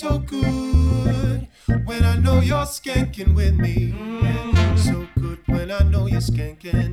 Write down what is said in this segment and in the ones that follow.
so good when I know you're skanking with me. So good when I know you're skanking.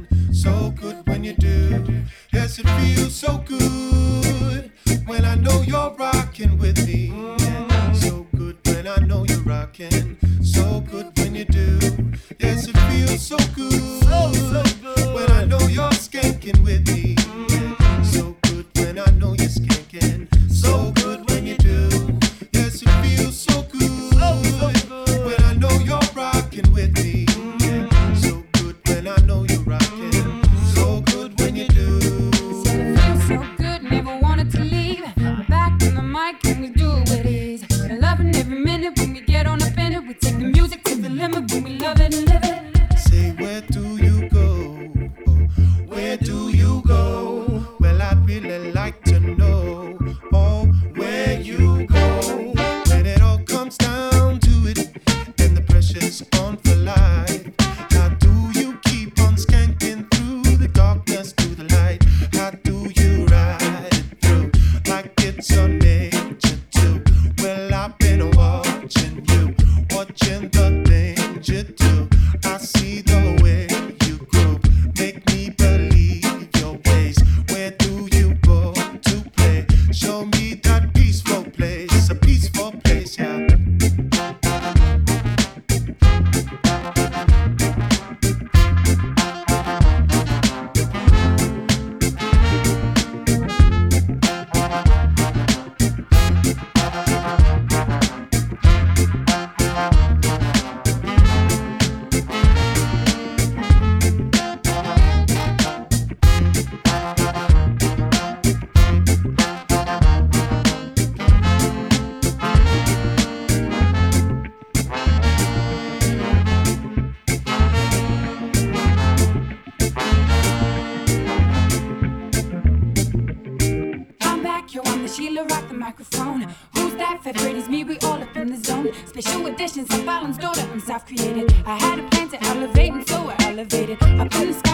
I've been this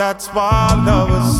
That's why I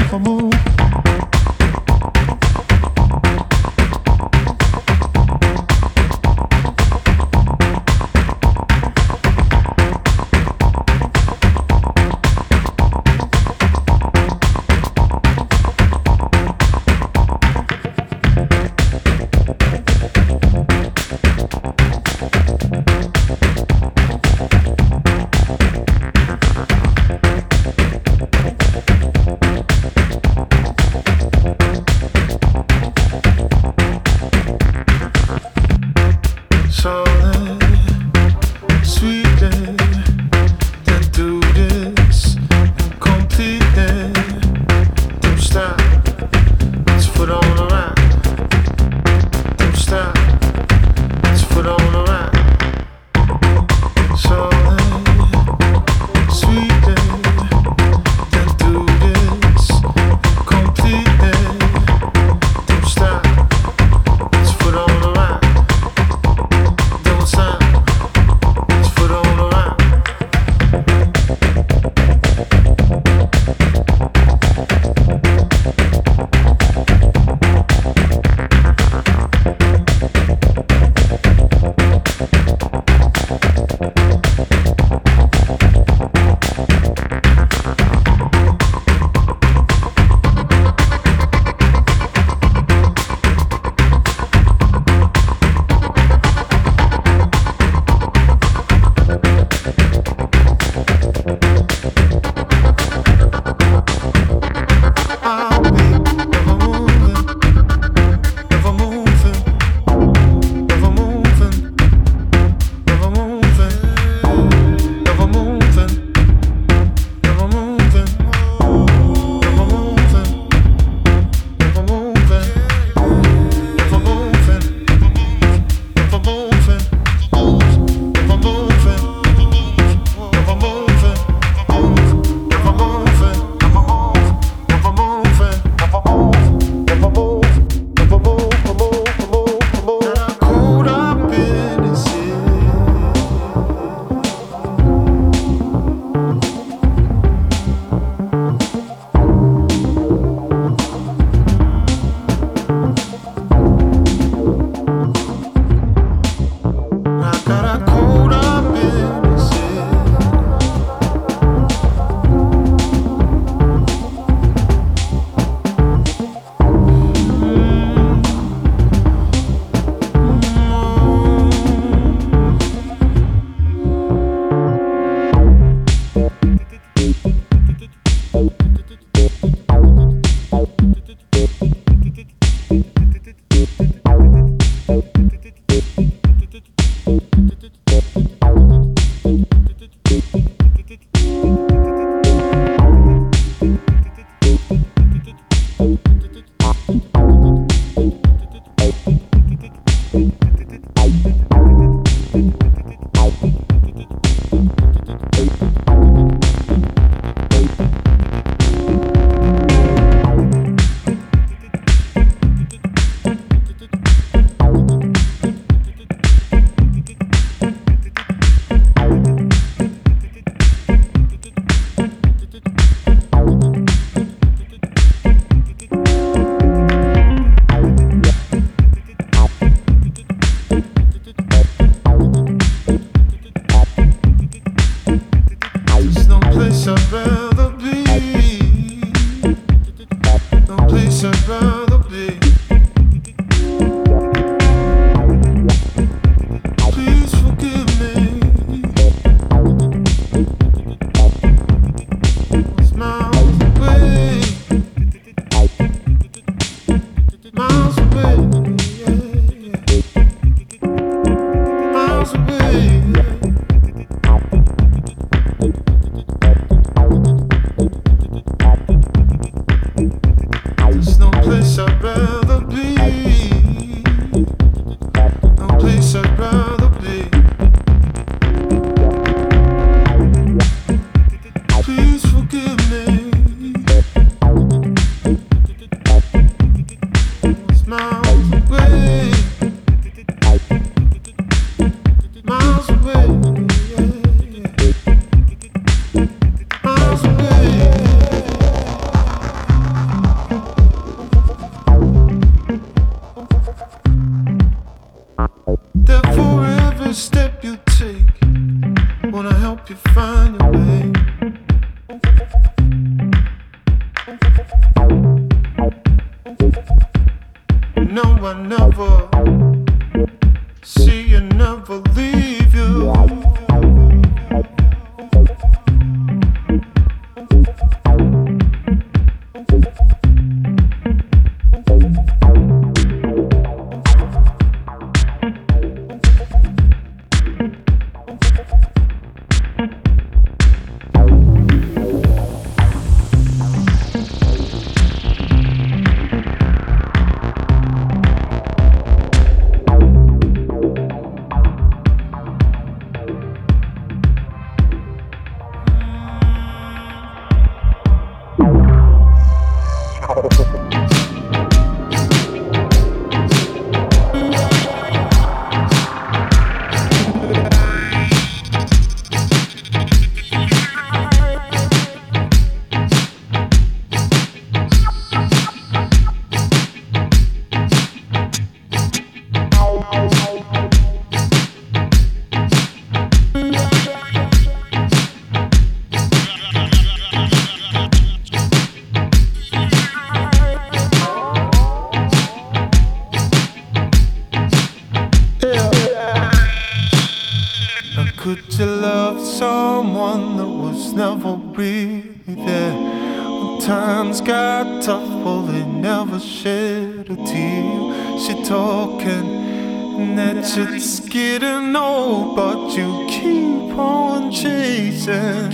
Could you keep on chasing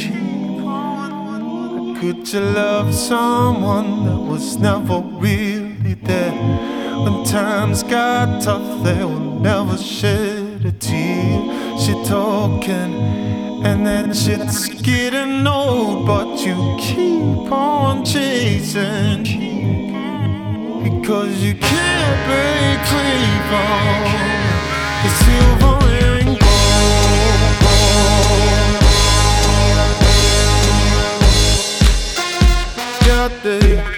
Could you love someone that was never really there? When times got tough, they will never shed a tear. She talking, and then shit's getting old, but you keep on chasing. Because you can't break free oh. Day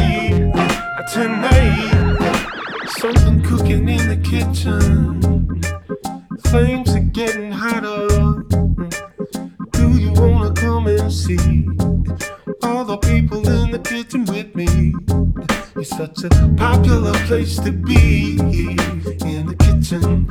tonight, tonight. Something cooking in the kitchen. Flames are getting hotter. Do you wanna come and see all the people in the kitchen with me? It's such a popular place to be in the kitchen.